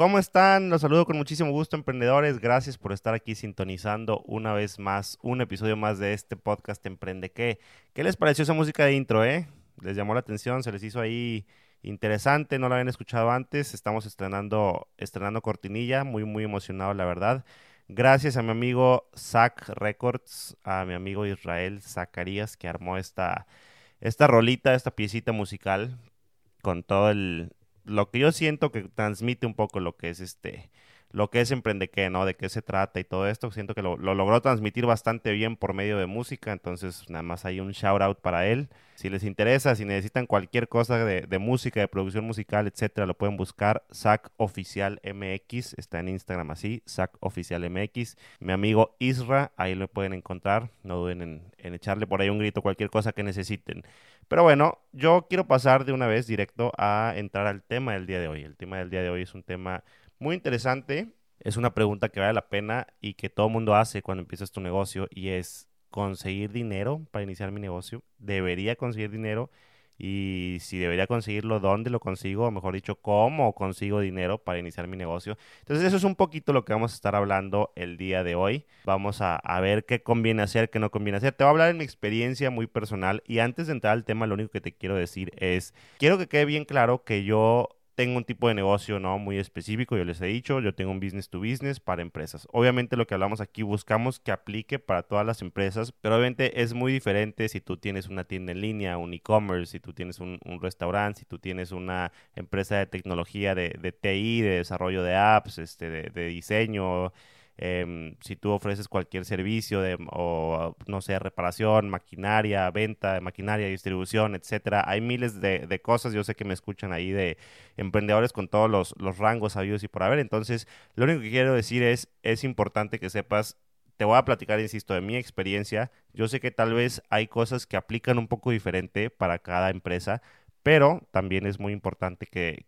¿Cómo están? Los saludo con muchísimo gusto, emprendedores. Gracias por estar aquí sintonizando una vez más un episodio más de este podcast Emprende qué. ¿Qué les pareció esa música de intro, eh? ¿Les llamó la atención? ¿Se les hizo ahí interesante? ¿No la habían escuchado antes? Estamos estrenando, estrenando cortinilla, muy, muy emocionado, la verdad. Gracias a mi amigo Zach Records, a mi amigo Israel Zacarías, que armó esta, esta rolita, esta piecita musical con todo el, lo que yo siento que transmite un poco lo que es este, lo que es Emprendeque, ¿no? De qué se trata y todo esto. Siento que lo, logró transmitir bastante bien por medio de música, entonces nada más hay un shout out para él. Si les interesa, si necesitan cualquier cosa de, música, de producción musical, etcétera, lo pueden buscar. Zack Oficial MX, está en Instagram así, Zack Oficial MX. Mi amigo Isra, ahí lo pueden encontrar. No duden en, en echarle por ahí un grito, cualquier cosa que necesiten. Pero bueno, yo quiero pasar de una vez directo a entrar al tema del día de hoy. El tema del día de hoy es un tema muy interesante. Es una pregunta que vale la pena y que todo el mundo hace cuando empiezas tu negocio y es conseguir dinero para iniciar mi negocio. Debería conseguir dinero y si debería conseguirlo, ¿dónde lo consigo? O mejor dicho, ¿cómo consigo dinero para iniciar mi negocio? Entonces eso es un poquito lo que vamos a estar hablando el día de hoy. Vamos a, a ver qué conviene hacer, qué no conviene hacer. Te voy a hablar en mi experiencia muy personal y antes de entrar al tema, lo único que te quiero decir es, quiero que quede bien claro que yo tengo un tipo de negocio no muy específico, yo les he dicho, yo tengo un business to business para empresas. Obviamente lo que hablamos aquí buscamos que aplique para todas las empresas, pero obviamente es muy diferente si tú tienes una tienda en línea, un e-commerce, si tú tienes un, restaurante, si tú tienes una empresa de tecnología, de, de TI, de desarrollo de apps, este, de, de diseño, Em, si tú ofreces cualquier servicio de, o, no sé, reparación, maquinaria, venta de maquinaria, distribución, etcétera, hay miles de, cosas. Yo sé que me escuchan ahí de emprendedores con todos los, rangos habidos y por haber. Entonces, lo único que quiero decir es, es importante que sepas te voy a platicar, insisto, de mi experiencia. Yo sé que tal vez hay cosas que aplican un poco diferente para cada empresa, pero también es muy importante que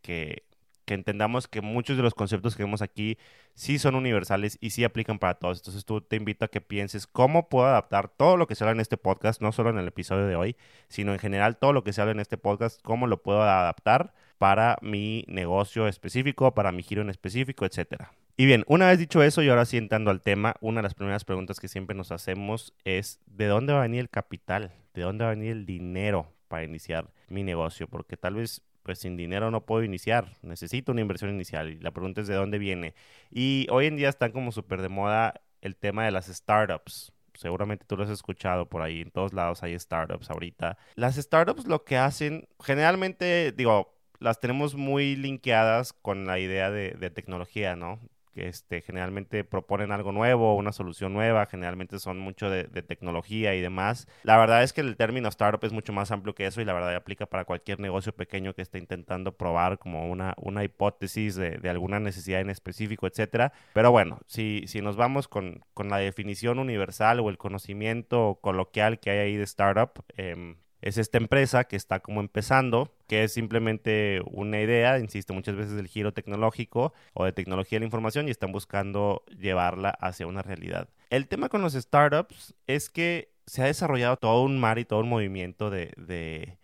que entendamos que muchos de los conceptos que vemos aquí sí son universales y sí aplican para todos. Entonces tú te invito a que pienses cómo puedo adaptar todo lo que se habla en este podcast, no solo en el episodio de hoy, sino en general todo lo que se habla en este podcast, cómo lo puedo adaptar para mi negocio específico, para mi giro en específico, etcétera. Y bien, una vez dicho eso y ahora sí entrando al tema, una de las primeras preguntas que siempre nos hacemos es ¿de dónde va a venir el capital? ¿De dónde va a venir el dinero para iniciar mi negocio? Porque tal vez pues sin dinero no puedo iniciar, necesito una inversión inicial y la pregunta es de dónde viene. Y hoy en día están como súper de moda el tema de las startups. Seguramente tú lo has escuchado por ahí, en todos lados hay startups ahorita. Las startups lo que hacen, generalmente, digo, las tenemos muy linkeadas con la idea de, de tecnología, ¿no? Que este, generalmente proponen algo nuevo, una solución nueva, generalmente son mucho de, tecnología y demás. La verdad es que el término startup es mucho más amplio que eso y la verdad aplica para cualquier negocio pequeño que esté intentando probar como una, una hipótesis de, alguna necesidad en específico, etcétera. Pero bueno, si, si nos vamos con, con la definición universal o el conocimiento coloquial que hay ahí de startup, eh, es esta empresa que está como empezando, que es simplemente una idea, insisto, muchas veces del giro tecnológico o de tecnología de la información y están buscando llevarla hacia una realidad. El tema con los startups es que se ha desarrollado todo un mar y todo un movimiento de, de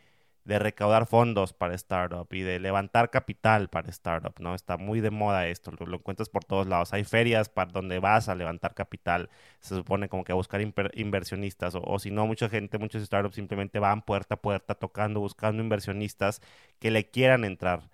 de recaudar fondos para startup y de levantar capital para startup, ¿no? Está muy de moda esto, lo, encuentras por todos lados. Hay ferias para donde vas a levantar capital, se supone como que a buscar inversionistas, o, si no, mucha gente, muchos startups simplemente van puerta a puerta tocando, buscando inversionistas que le quieran entrar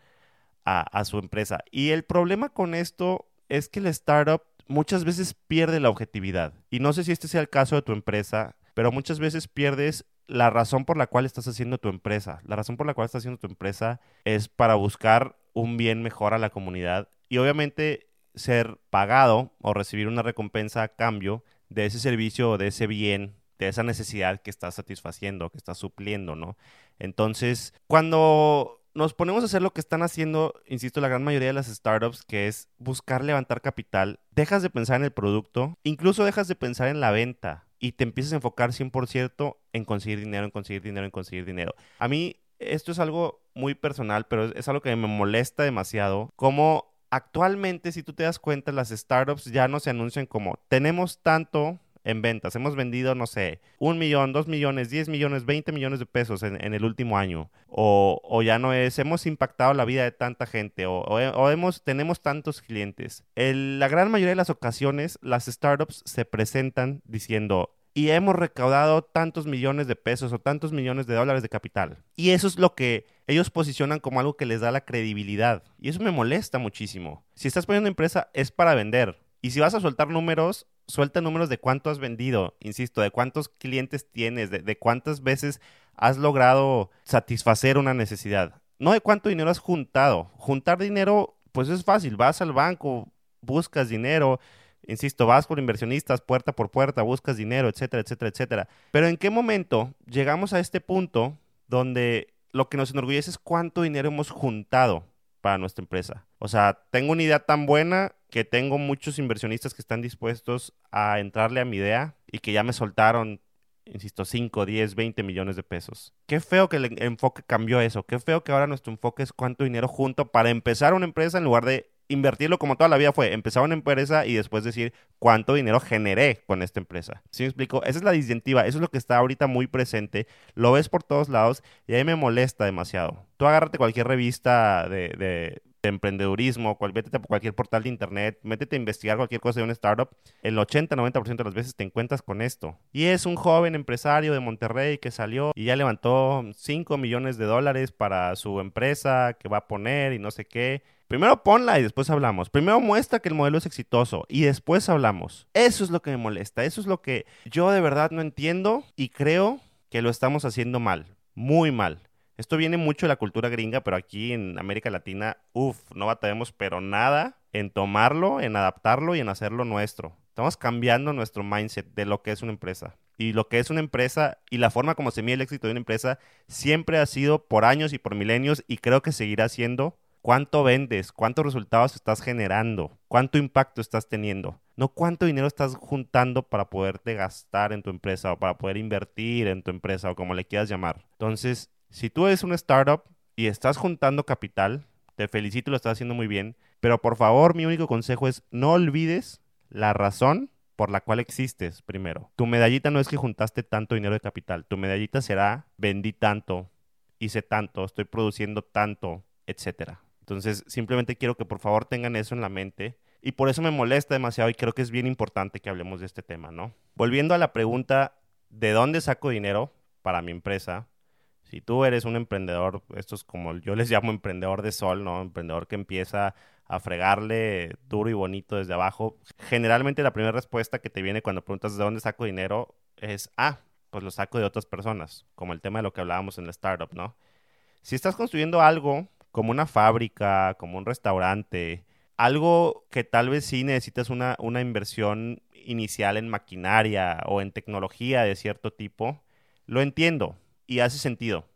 a, a su empresa. Y el problema con esto es que el startup muchas veces pierde la objetividad. Y no sé si este sea el caso de tu empresa, pero muchas veces pierdes la razón por la cual estás haciendo tu empresa. La razón por la cual estás haciendo tu empresa es para buscar un bien mejor a la comunidad y obviamente ser pagado o recibir una recompensa a cambio de ese servicio o de ese bien, de esa necesidad que estás satisfaciendo, que estás supliendo, ¿no? Entonces, cuando nos ponemos a hacer lo que están haciendo, insisto, la gran mayoría de las startups, que es buscar levantar capital, dejas de pensar en el producto, incluso dejas de pensar en la venta y te empiezas a enfocar 100% en conseguir dinero, en conseguir dinero, en conseguir dinero. A mí esto es algo muy personal, pero es algo que me molesta demasiado. Como actualmente, si tú te das cuenta, las startups ya no se anuncian como tenemos tanto en ventas. Hemos vendido, no sé, un millón, dos millones, diez millones, veinte millones de pesos en, el último año. O, ya no es, hemos impactado la vida de tanta gente o, hemos, tenemos tantos clientes. la gran mayoría de las ocasiones, las startups se presentan diciendo, y hemos recaudado tantos millones de pesos o tantos millones de dólares de capital. Y eso es lo que ellos posicionan como algo que les da la credibilidad. Y eso me molesta muchísimo. Si estás poniendo empresa es para vender. Y si vas a soltar números, suelta números de cuánto has vendido, insisto, de cuántos clientes tienes, de, cuántas veces has logrado satisfacer una necesidad. No de cuánto dinero has juntado. Juntar dinero, pues es fácil. Vas al banco, buscas dinero, Insisto, vas por inversionistas puerta por puerta, buscas dinero, etcétera, etcétera, etcétera. Pero ¿en qué momento llegamos a este punto donde lo que nos enorgullece es cuánto dinero hemos juntado para nuestra empresa? O sea, tengo una idea tan buena que tengo muchos inversionistas que están dispuestos a entrarle a mi idea y que ya me soltaron insisto, 5, 10, 20 millones de pesos. Qué feo que el enfoque cambió eso. Qué feo que ahora nuestro enfoque es cuánto dinero junto para empezar una empresa en lugar de invertirlo como toda la vida fue, empezar una empresa y después decir cuánto dinero generé con esta empresa. ¿Sí me explico? Esa es la disyuntiva, eso es lo que está ahorita muy presente, lo ves por todos lados y ahí me molesta demasiado. Tú agárrate cualquier revista de, de, emprendedurismo, cual, vete por cualquier portal de internet, métete a investigar cualquier cosa de una startup, el 80-90% de las veces te encuentras con esto. Y es un joven empresario de Monterrey que salió y ya levantó 5 millones de dólares para su empresa que va a poner y no sé qué. Primero ponla y después hablamos. Primero muestra que el modelo es exitoso y después hablamos. Eso es lo que me molesta. Eso es lo que yo de verdad no entiendo y creo que lo estamos haciendo mal. Muy mal. Esto viene mucho de la cultura gringa, pero aquí en América Latina, uff, no batallamos pero nada en tomarlo, en adaptarlo y en hacerlo nuestro. Estamos cambiando nuestro mindset de lo que es una empresa. Y lo que es una empresa y la forma como se mide el éxito de una empresa siempre ha sido por años y por milenios y creo que seguirá siendo cuánto vendes, cuántos resultados estás generando, cuánto impacto estás teniendo, no cuánto dinero estás juntando para poderte gastar en tu empresa o para poder invertir en tu empresa o como le quieras llamar. Entonces, si tú eres una startup y estás juntando capital, te felicito, lo estás haciendo muy bien, pero por favor mi único consejo es no olvides la razón por la cual existes primero. Tu medallita no es que juntaste tanto dinero de capital, tu medallita será vendí tanto, hice tanto, estoy produciendo tanto, etcétera. Entonces, simplemente quiero que por favor tengan eso en la mente. Y por eso me molesta demasiado y creo que es bien importante que hablemos de este tema, ¿no? Volviendo a la pregunta, ¿de dónde saco dinero para mi empresa? Si tú eres un emprendedor, esto es como yo les llamo emprendedor de sol, ¿no? Emprendedor que empieza a fregarle duro y bonito desde abajo. Generalmente la primera respuesta que te viene cuando preguntas de dónde saco dinero es, ah, pues lo saco de otras personas, como el tema de lo que hablábamos en la startup, ¿no? Si estás construyendo algo como una fábrica, como un restaurante, algo que tal vez sí necesitas una, una inversión inicial en maquinaria o en tecnología de cierto tipo, lo entiendo y hace sentido.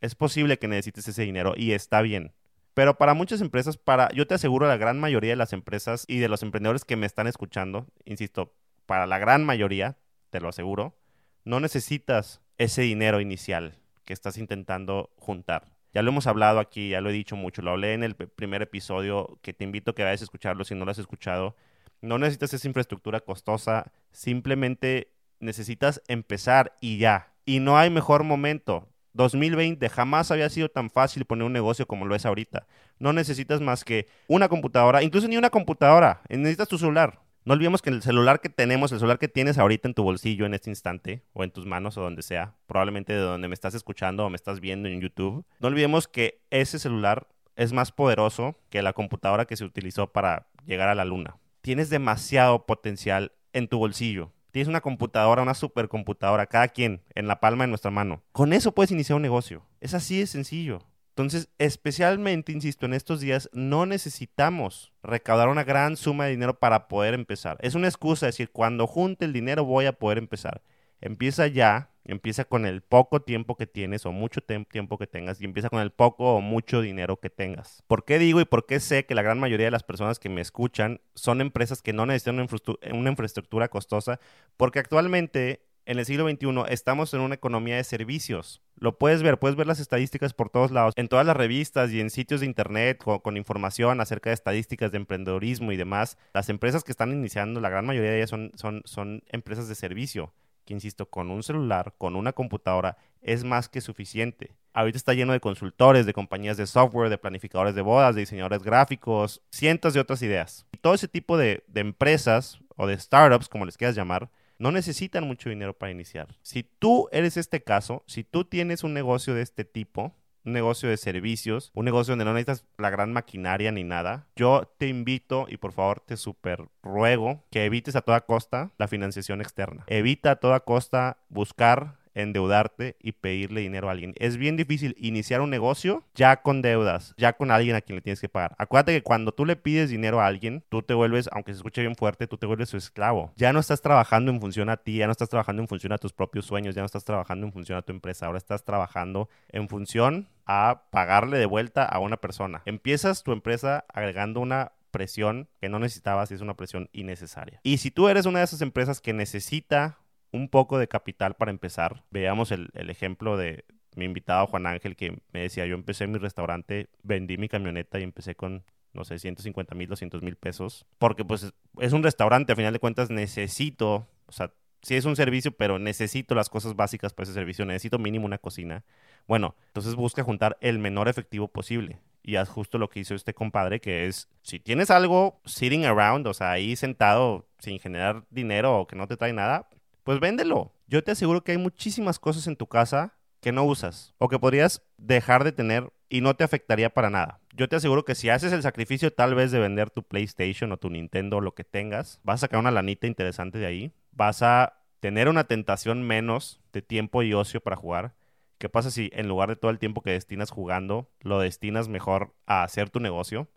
Es posible que necesites ese dinero y está bien. Pero para muchas empresas, para, yo te aseguro, la gran mayoría de las empresas y de los emprendedores que me están escuchando, insisto, para la gran mayoría, te lo aseguro, no necesitas ese dinero inicial que estás intentando juntar. Ya lo hemos hablado aquí, ya lo he dicho mucho, lo hablé en el primer episodio, que te invito a que vayas a escucharlo si no lo has escuchado. No necesitas esa infraestructura costosa, simplemente necesitas empezar y ya. Y no hay mejor momento. 2020 jamás había sido tan fácil poner un negocio como lo es ahorita. No necesitas más que una computadora, incluso ni una computadora, necesitas tu celular. No olvidemos que el celular que tenemos, el celular que tienes ahorita en tu bolsillo en este instante, o en tus manos o donde sea, probablemente de donde me estás escuchando o me estás viendo en YouTube, no olvidemos que ese celular es más poderoso que la computadora que se utilizó para llegar a la luna. Tienes demasiado potencial en tu bolsillo. Tienes una computadora, una supercomputadora, cada quien en la palma de nuestra mano. Con eso puedes iniciar un negocio. Es así de sencillo. Entonces, especialmente, insisto, en estos días no necesitamos recaudar una gran suma de dinero para poder empezar. Es una excusa decir, cuando junte el dinero voy a poder empezar. Empieza ya, empieza con el poco tiempo que tienes o mucho tiempo que tengas y empieza con el poco o mucho dinero que tengas. ¿Por qué digo y por qué sé que la gran mayoría de las personas que me escuchan son empresas que no necesitan una infraestructura costosa? Porque actualmente en el siglo XXI estamos en una economía de servicios. Lo puedes ver, puedes ver las estadísticas por todos lados, en todas las revistas y en sitios de internet con, información acerca de estadísticas de emprendedorismo y demás. Las empresas que están iniciando, la gran mayoría de ellas son, empresas de servicio, insisto, con un celular, con una computadora, es más que suficiente. Ahorita está lleno de consultores, de compañías de software, de planificadores de bodas, de diseñadores gráficos, cientos de otras ideas. Y todo ese tipo de, de empresas o de startups, como les quieras llamar, no necesitan mucho dinero para iniciar. Si tú eres este caso, si tú tienes un negocio de este tipo, negocio de servicios, un negocio donde no necesitas la gran maquinaria ni nada, yo te invito y por favor te super ruego que evites a toda costa la financiación externa. Evita a toda costa buscar endeudarte y pedirle dinero a alguien. Es bien difícil iniciar un negocio ya con deudas, ya con alguien a quien le tienes que pagar. Acuérdate que cuando tú le pides dinero a alguien, tú te vuelves, aunque se escuche bien fuerte, tú te vuelves su esclavo. Ya no estás trabajando en función a ti, ya no estás trabajando en función a tus propios sueños, ya no estás trabajando en función a tu empresa, ahora estás trabajando en función a pagarle de vuelta a una persona. Empiezas tu empresa agregando una presión que no necesitabas y es una presión innecesaria. Y si tú eres una de esas empresas que necesita un poco de capital para empezar. Veamos el, ejemplo de mi invitado Juan Ángel que me decía, yo empecé mi restaurante, vendí mi camioneta y empecé con, no sé, 150 mil, 200 mil pesos. Porque pues es un restaurante, a final de cuentas necesito, o sea, sí es un servicio, pero necesito las cosas básicas para ese servicio, necesito mínimo una cocina. Bueno, entonces busca juntar el menor efectivo posible. Y haz justo lo que hizo este compadre, que es, si tienes algo sitting around, o sea, ahí sentado sin generar dinero o que no te trae nada, pues véndelo. Yo te aseguro que hay muchísimas cosas en tu casa que no usas o que podrías dejar de tener y no te afectaría para nada. Yo te aseguro que si haces el sacrificio tal vez de vender tu PlayStation o tu Nintendo o lo que tengas, vas a sacar una lanita interesante de ahí, vas a tener una tentación menos de tiempo y ocio para jugar. ¿Qué pasa si en lugar de todo el tiempo que destinas jugando, lo destinas mejor a hacer tu negocio?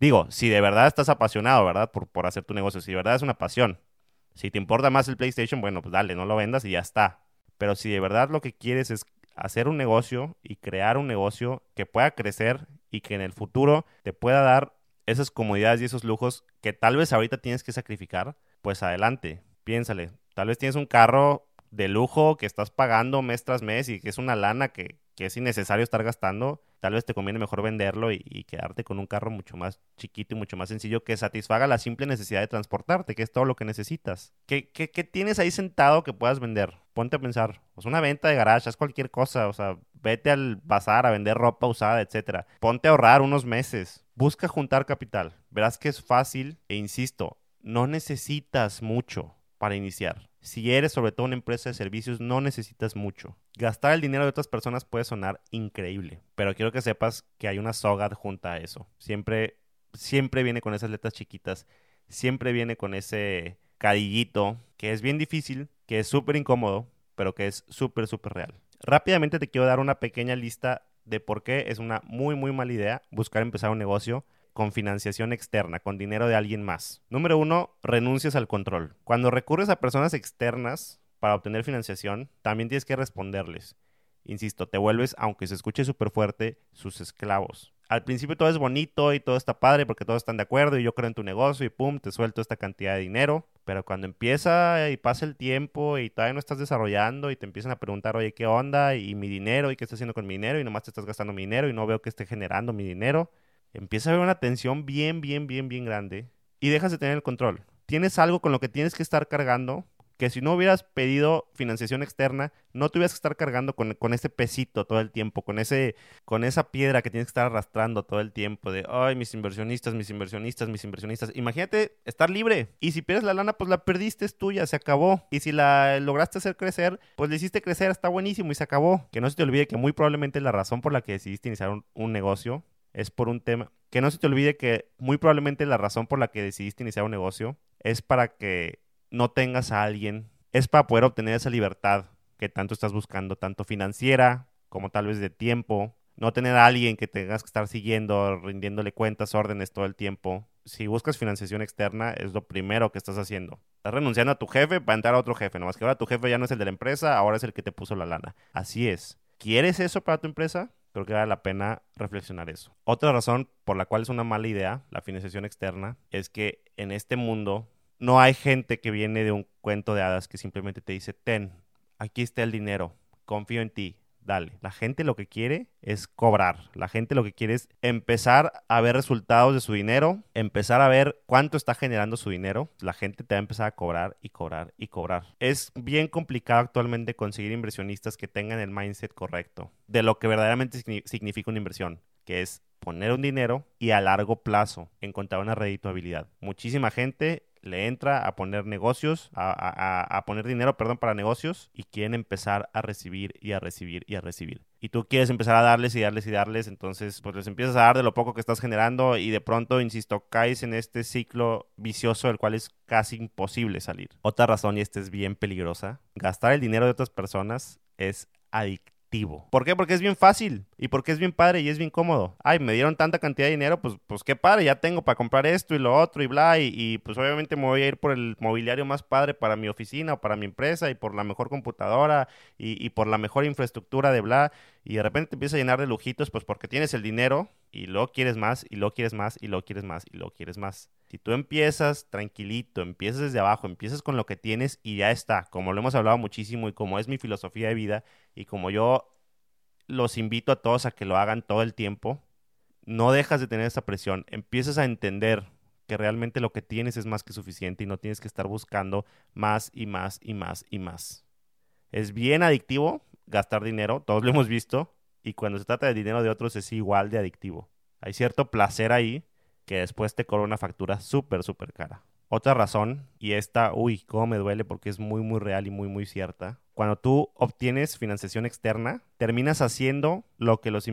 Digo, si de verdad estás apasionado, ¿verdad? Por, por hacer tu negocio, si de verdad es una pasión, si te importa más el PlayStation, bueno, pues dale, no lo vendas y ya está. Pero si de verdad lo que quieres es hacer un negocio y crear un negocio que pueda crecer y que en el futuro te pueda dar esas comodidades y esos lujos que tal vez ahorita tienes que sacrificar, pues adelante, piénsale. Tal vez tienes un carro de lujo que estás pagando mes tras mes y que es una lana que, que es innecesario estar gastando, tal vez te conviene mejor venderlo y, quedarte con un carro mucho más chiquito y mucho más sencillo que satisfaga la simple necesidad de transportarte, que es todo lo que necesitas. ¿Qué, qué, tienes ahí sentado que puedas vender? Ponte a pensar. Es una venta de garage, es cualquier cosa. O sea, vete al bazar a vender ropa usada, etcétera. Ponte a ahorrar unos meses. Busca juntar capital. Verás que es fácil e insisto, no necesitas mucho para iniciar. Si eres sobre todo una empresa de servicios, no necesitas mucho. Gastar el dinero de otras personas puede sonar increíble, pero quiero que sepas que hay una soga adjunta a eso. Siempre, siempre viene con esas letras chiquitas, siempre viene con ese cadillito que es bien difícil, que es súper incómodo, pero que es súper, súper real. Rápidamente te quiero dar una pequeña lista de por qué es una muy, muy mala idea buscar empezar un negocio con financiación externa, con dinero de alguien más. Número uno, renuncias al control. Cuando recurres a personas externas para obtener financiación, también tienes que responderles. Insisto, te vuelves, aunque se escuche súper fuerte, sus esclavos. Al principio todo es bonito y todo está padre porque todos están de acuerdo y yo creo en tu negocio y pum, te suelto esta cantidad de dinero. Pero cuando empieza y pasa el tiempo y todavía no estás desarrollando y te empiezan a preguntar, oye, ¿qué onda? Y mi dinero y qué estás haciendo con mi dinero y nomás te estás gastando mi dinero y no veo que esté generando mi dinero empieza a haber una tensión bien, bien, bien, bien grande y dejas de tener el control. Tienes algo con lo que tienes que estar cargando que si no hubieras pedido financiación externa, no tuvieras que estar cargando con, con, ese pesito todo el tiempo, con, ese, con esa piedra que tienes que estar arrastrando todo el tiempo de, ay, mis inversionistas, mis inversionistas, mis inversionistas. Imagínate estar libre. Y si pierdes la lana, pues la perdiste, es tuya, se acabó. Y si la lograste hacer crecer, pues le hiciste crecer, está buenísimo y se acabó. Que no se te olvide que muy probablemente la razón por la que decidiste iniciar un negocio es por un tema. Que no se te olvide que muy probablemente la razón por la que decidiste iniciar un negocio es para que no tengas a alguien, es para poder obtener esa libertad que tanto estás buscando, tanto financiera como tal vez de tiempo. No tener a alguien que tengas que estar siguiendo, rindiéndole cuentas, órdenes todo el tiempo. Si buscas financiación externa, es lo primero que estás haciendo. Estás renunciando a tu jefe para entrar a otro jefe. Nomás que ahora tu jefe ya no es el de la empresa, ahora es el que te puso la lana. Así es. ¿Quieres eso para tu empresa? Creo que vale la pena reflexionar eso. Otra razón por la cual es una mala idea la financiación externa es que en este mundo no hay gente que viene de un cuento de hadas que simplemente te dice, ten, aquí está el dinero, confío en ti, dale. La gente lo que quiere es cobrar. La gente lo que quiere es empezar a ver resultados de su dinero, empezar a ver cuánto está generando su dinero. La gente te va a empezar a cobrar y cobrar y cobrar. Es bien complicado actualmente conseguir inversionistas que tengan el mindset correcto de lo que verdaderamente significa una inversión, que es poner un dinero y a largo plazo encontrar una redituabilidad. Muchísima gente le entra a poner negocios, a, poner dinero, perdón, para negocios y quieren empezar a recibir y a recibir y a recibir. Y tú quieres empezar a darles y darles y darles, entonces pues les empiezas a dar de lo poco que estás generando y de pronto, insisto, caes en este ciclo vicioso del cual es casi imposible salir. Otra razón, y esta es bien peligrosa, gastar el dinero de otras personas es adictivo ¿Por qué? Porque es bien fácil y porque es bien padre y es bien cómodo. Ay, me dieron tanta cantidad de dinero, pues, pues qué padre, ya tengo para comprar esto y lo otro y bla. Y, pues obviamente me voy a ir por el mobiliario más padre para mi oficina o para mi empresa y por la mejor computadora y, por la mejor infraestructura de bla. Y de repente te empieza a llenar de lujitos, pues porque tienes el dinero y luego quieres más y luego quieres más y luego quieres más y luego quieres más. Si tú empiezas tranquilito, empiezas desde abajo, empiezas con lo que tienes y ya está, como lo hemos hablado muchísimo y como es mi filosofía de vida y como yo los invito a todos a que lo hagan todo el tiempo, no dejas de tener esa presión, empiezas a entender que realmente lo que tienes es más que suficiente y no tienes que estar buscando más y más y más y más. Es bien adictivo gastar dinero, todos lo hemos visto, y cuando se trata de dinero de otros es igual de adictivo. Hay cierto placer ahí que después te cobra una factura súper, súper cara. Otra razón, y esta, uy, cómo me duele porque es muy, muy real y muy, muy cierta. Cuando tú obtienes financiación externa, terminas haciendo lo que los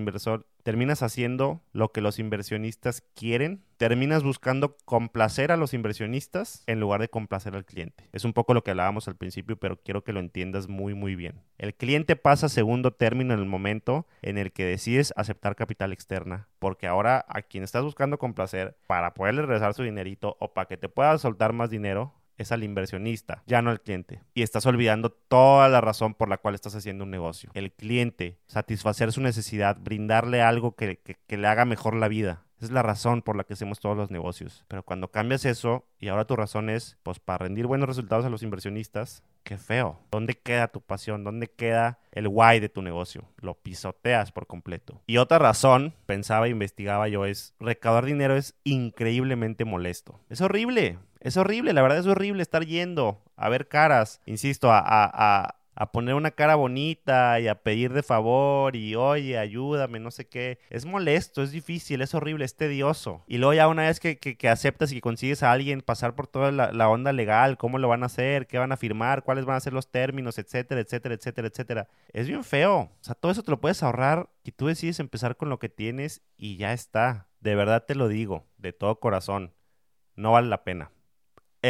terminas haciendo lo que los inversionistas quieren, terminas buscando complacer a los inversionistas en lugar de complacer al cliente. Es un poco lo que hablábamos al principio, pero quiero que lo entiendas muy muy bien. El cliente pasa a segundo término en el momento en el que decides aceptar capital externa, porque ahora a quien estás buscando complacer para poderle regresar su dinerito o para que te pueda soltar más dinero, es al inversionista, ya no al cliente. Y estás olvidando toda la razón por la cual estás haciendo un negocio. El cliente, satisfacer su necesidad, brindarle algo que, le haga mejor la vida. es la razón por la que hacemos todos los negocios. Pero cuando cambias eso y ahora tu razón es, pues, para rendir buenos resultados a los inversionistas, qué feo. ¿Dónde queda tu pasión? ¿Dónde queda el why de tu negocio? Lo pisoteas por completo. Y otra razón, pensaba e investigaba yo, es recaudar dinero es increíblemente molesto. Es horrible. Es horrible, la verdad es horrible estar yendo a ver caras, insisto, a, a, a, poner una cara bonita y a pedir de favor y oye, ayúdame, no sé qué. Es molesto, es difícil, es horrible, es tedioso. Y luego ya una vez que, que, aceptas y que consigues a alguien pasar por toda la, la, onda legal, cómo lo van a hacer, qué van a firmar, cuáles van a ser los términos, etcétera, etcétera, etcétera, etcétera. Es bien feo. O sea, todo eso te lo puedes ahorrar y tú decides empezar con lo que tienes y ya está. De verdad te lo digo, de todo corazón. No vale la pena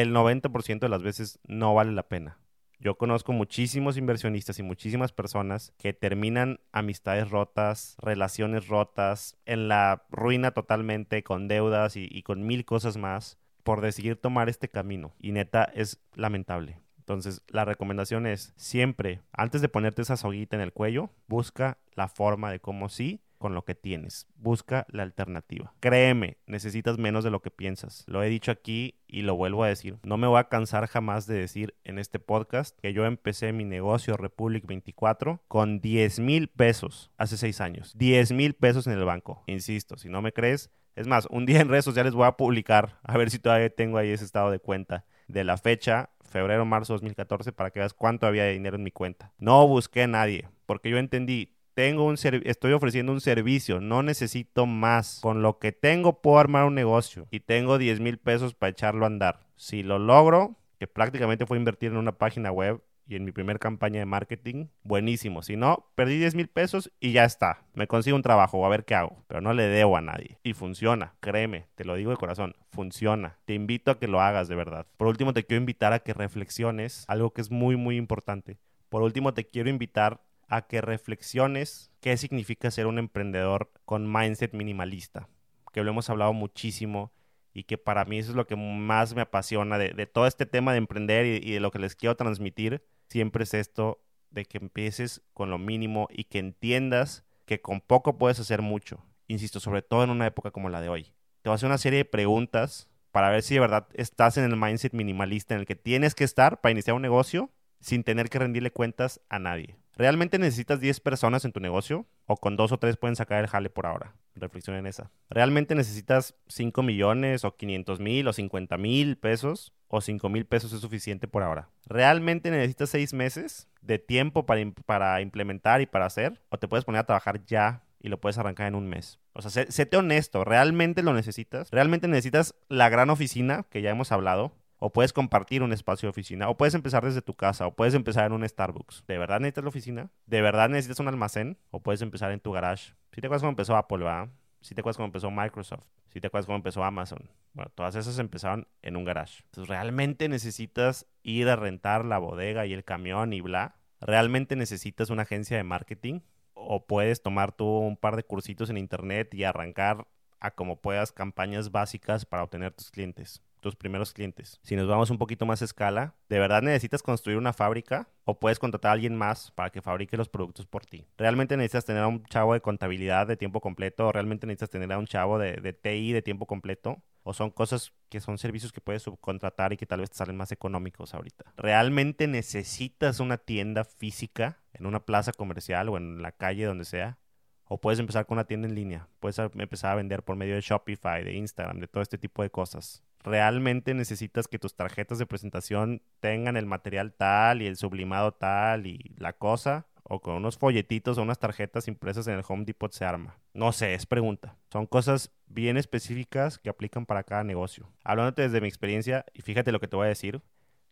el 90% de las veces no vale la pena. Yo conozco muchísimos inversionistas y muchísimas personas que terminan amistades rotas, relaciones rotas, en la ruina totalmente, con deudas y, con mil cosas más, por decidir tomar este camino. Y neta, es lamentable. Entonces, la recomendación es siempre, antes de ponerte esa soguita en el cuello, busca la forma de cómo sí con lo que tienes. Busca la alternativa. Créeme, necesitas menos de lo que piensas. Lo he dicho aquí y lo vuelvo a decir. No me voy a cansar jamás de decir en este podcast que yo empecé mi negocio Republic 24 con 10 mil pesos hace seis años. 10 mil pesos en el banco. Insisto, si no me crees, es más, un día en redes sociales voy a publicar a ver si todavía tengo ahí ese estado de cuenta de la fecha febrero, marzo 2014 para que veas cuánto había de dinero en mi cuenta. No busqué a nadie porque yo entendí, tengo un estoy ofreciendo un servicio, no necesito más. Con lo que tengo puedo armar un negocio y tengo 10 mil pesos para echarlo a andar. Si lo logro, que prácticamente fue invertir en una página web y en mi primer campaña de marketing, buenísimo. Si no, perdí 10 mil pesos y ya está. Me consigo un trabajo a ver qué hago. Pero no le debo a nadie. Y funciona, créeme, te lo digo de corazón, funciona. Te invito a que lo hagas de verdad. Por último, te quiero invitar a que reflexiones algo que es muy, muy importante. Por último, te quiero invitar a que reflexiones qué significa ser un emprendedor con mindset minimalista, que lo hemos hablado muchísimo y que para mí eso es lo que más me apasiona de, todo este tema de emprender y, de lo que les quiero transmitir, siempre es esto de que empieces con lo mínimo y que entiendas que con poco puedes hacer mucho. Insisto, sobre todo en una época como la de hoy. Te voy a hacer una serie de preguntas para ver si de verdad estás en el mindset minimalista en el que tienes que estar para iniciar un negocio sin tener que rendirle cuentas a nadie. ¿Realmente necesitas 10 personas en tu negocio? ¿O con dos o tres pueden sacar el jale por ahora? Reflexiona en esa. ¿Realmente necesitas 5 millones o 500 mil o 50 mil pesos? ¿O 5 mil pesos es suficiente por ahora? ¿Realmente necesitas 6 meses de tiempo para, para implementar y para hacer? ¿O te puedes poner a trabajar ya y lo puedes arrancar en un mes? O sea, sé, séte honesto. ¿Realmente lo necesitas? ¿Realmente necesitas la gran oficina que ya hemos hablado? O puedes compartir un espacio de oficina. O puedes empezar desde tu casa. O puedes empezar en un Starbucks. ¿De verdad necesitas la oficina? ¿De verdad necesitas un almacén? O puedes empezar en tu garage. Si te acuerdas cómo empezó Apple, ¿verdad? Si te acuerdas cómo empezó Microsoft. Si te acuerdas cómo empezó Amazon. Bueno, todas esas empezaron en un garage. Entonces, ¿realmente necesitas ir a rentar la bodega y el camión y bla? ¿Realmente necesitas una agencia de marketing? ¿O puedes tomar tú un par de cursitos en internet y arrancar a como puedas campañas básicas para obtener tus clientes? Tus primeros clientes. Si nos vamos un poquito más a escala, ¿de verdad necesitas construir una fábrica o puedes contratar a alguien más para que fabrique los productos por ti? ¿Realmente necesitas tener a un chavo de contabilidad de tiempo completo o realmente necesitas tener a un chavo de, de TI de tiempo completo? ¿O son cosas que son servicios que puedes subcontratar y que tal vez te salen más económicos ahorita? ¿Realmente necesitas una tienda física en una plaza comercial o en la calle donde sea? O puedes empezar con una tienda en línea. Puedes empezar a vender por medio de Shopify, de Instagram, de todo este tipo de cosas realmente necesitas que tus tarjetas de presentación tengan el material tal y el sublimado tal y la cosa, o con unos folletitos o unas tarjetas impresas en el Home Depot se arma. No sé, es pregunta. Son cosas bien específicas que aplican para cada negocio. Hablándote desde mi experiencia, y fíjate lo que te voy a decir,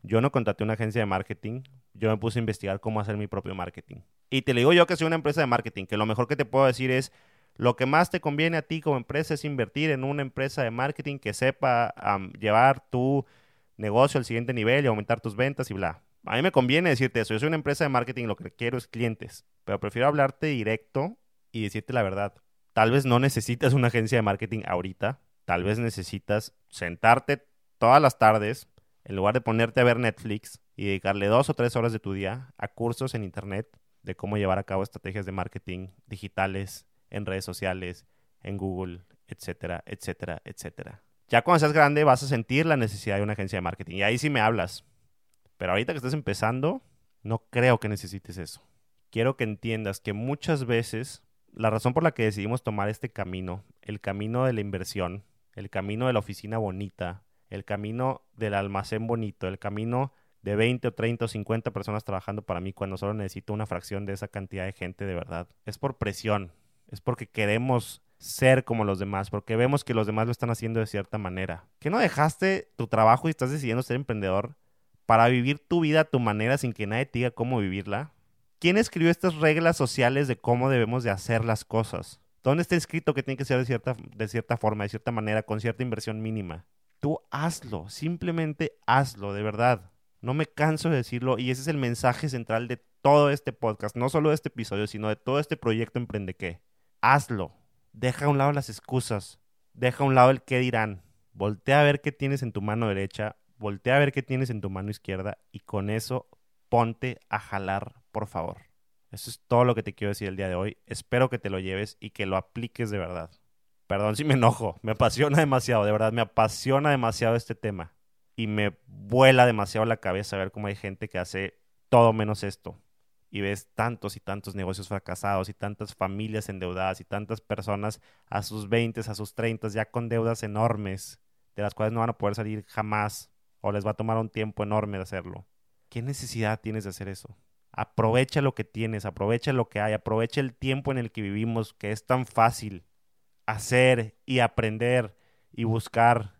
yo no contraté una agencia de marketing, yo me puse a investigar cómo hacer mi propio marketing. Y te lo digo yo que soy una empresa de marketing, que lo mejor que te puedo decir es, lo que más te conviene a ti como empresa es invertir en una empresa de marketing que sepa llevar tu negocio al siguiente nivel y aumentar tus ventas y bla. A mí me conviene decirte eso. Yo soy una empresa de marketing, lo que quiero es clientes. Pero prefiero hablarte directo y decirte la verdad. Tal vez no necesitas una agencia de marketing ahorita. Tal vez necesitas sentarte todas las tardes, en lugar de ponerte a ver Netflix y dedicarle dos o tres horas de tu día a cursos en Internet de cómo llevar a cabo estrategias de marketing digitales en redes sociales, en Google, etcétera, etcétera, etcétera. Ya cuando seas grande vas a sentir la necesidad de una agencia de marketing y ahí sí me hablas. Pero ahorita que estás empezando, no creo que necesites eso. Quiero que entiendas que muchas veces la razón por la que decidimos tomar este camino, el camino de la inversión, el camino de la oficina bonita, el camino del almacén bonito, el camino de 20 o 30 o 50 personas trabajando para mí cuando solo necesito una fracción de esa cantidad de gente de verdad. Es por presión, es porque queremos ser como los demás, porque vemos que los demás lo están haciendo de cierta manera. ¿Que no dejaste tu trabajo y estás decidiendo ser emprendedor para vivir tu vida a tu manera sin que nadie te diga cómo vivirla? ¿Quién escribió estas reglas sociales de cómo debemos de hacer las cosas? ¿Dónde está escrito que tiene que ser de cierta, de cierta forma, de cierta manera, con cierta inversión mínima? Tú hazlo, simplemente hazlo, de verdad. No me canso de decirlo y ese es el mensaje central de todo este podcast, no solo de este episodio, sino de todo este proyecto Emprende qué hazlo. Deja a un lado las excusas. Deja a un lado el qué dirán. Voltea a ver qué tienes en tu mano derecha. Voltea a ver qué tienes en tu mano izquierda. Y con eso ponte a jalar, por favor. Eso es todo lo que te quiero decir el día de hoy. Espero que te lo lleves y que lo apliques de verdad. Perdón si me enojo. Me apasiona demasiado. De verdad, me apasiona demasiado este tema. Y me vuela demasiado la cabeza ver cómo hay gente que hace todo menos esto y ves tantos y tantos negocios fracasados y tantas familias endeudadas y tantas personas a sus 20, a sus 30 ya con deudas enormes, de las cuales no van a poder salir jamás o les va a tomar un tiempo enorme de hacerlo. ¿Qué necesidad tienes de hacer eso? Aprovecha lo que tienes, aprovecha lo que hay, aprovecha el tiempo en el que vivimos, que es tan fácil hacer y aprender y buscar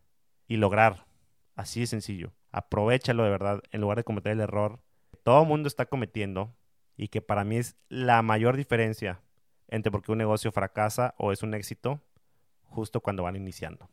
y lograr. Así de sencillo. Aprovechalo de verdad en lugar de cometer el error que todo el mundo está cometiendo y que para mí es la mayor diferencia entre por qué un negocio fracasa o es un éxito justo cuando van iniciando.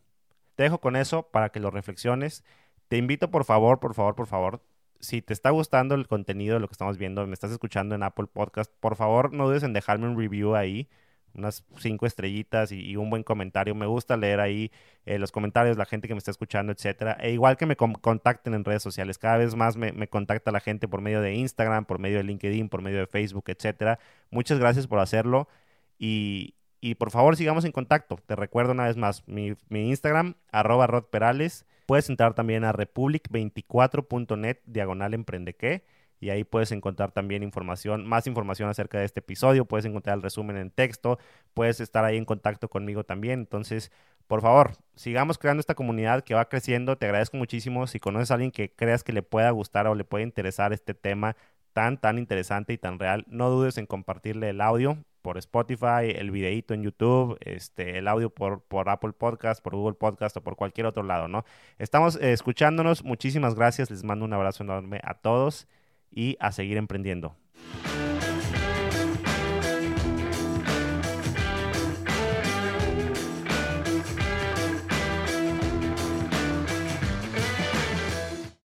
Te dejo con eso para que lo reflexiones. Te invito por favor, por favor, por favor, si te está gustando el contenido de lo que estamos viendo, me estás escuchando en Apple Podcast, por favor no dudes en dejarme un review ahí unas cinco estrellitas y, un buen comentario. Me gusta leer ahí eh, los comentarios, la gente que me está escuchando, etcétera. E igual que me contacten en redes sociales. Cada vez más me, me, contacta la gente por medio de Instagram, por medio de LinkedIn, por medio de Facebook, etcétera. Muchas gracias por hacerlo. Y, y por favor sigamos en contacto. Te recuerdo una vez más mi, mi Instagram, arroba rodperales. Puedes entrar también a republic24.net, diagonal emprende y ahí puedes encontrar también información, más información acerca de este episodio, puedes encontrar el resumen en texto, puedes estar ahí en contacto conmigo también. Entonces, por favor, sigamos creando esta comunidad que va creciendo. Te agradezco muchísimo. Si conoces a alguien que creas que le pueda gustar o le puede interesar este tema tan, tan interesante y tan real, no dudes en compartirle el audio por Spotify, el videito en YouTube, este, el audio por, por Apple Podcast, por Google Podcast o por cualquier otro lado, ¿no? Estamos eh, escuchándonos. Muchísimas gracias. Les mando un abrazo enorme a todos y a seguir emprendiendo.